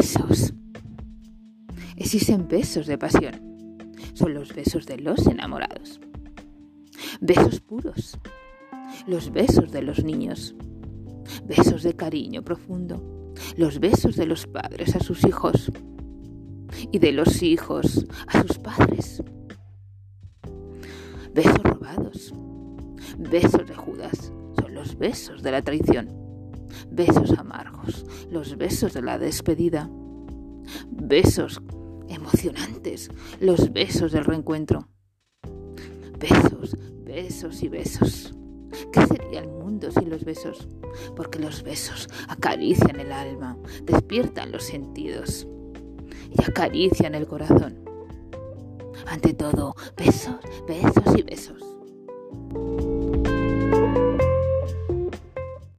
besos. Existen besos de pasión. Son los besos de los enamorados. Besos puros. Los besos de los niños. Besos de cariño profundo. Los besos de los padres a sus hijos. Y de los hijos a sus padres. Besos robados. Besos de Judas. Son los besos de la traición. Besos amargos. Los besos de la despedida. Besos emocionantes. Los besos del reencuentro. Besos, besos y besos. ¿Qué sería el mundo sin los besos? Porque los besos acarician el alma, despiertan los sentidos y acarician el corazón. Ante todo, besos, besos.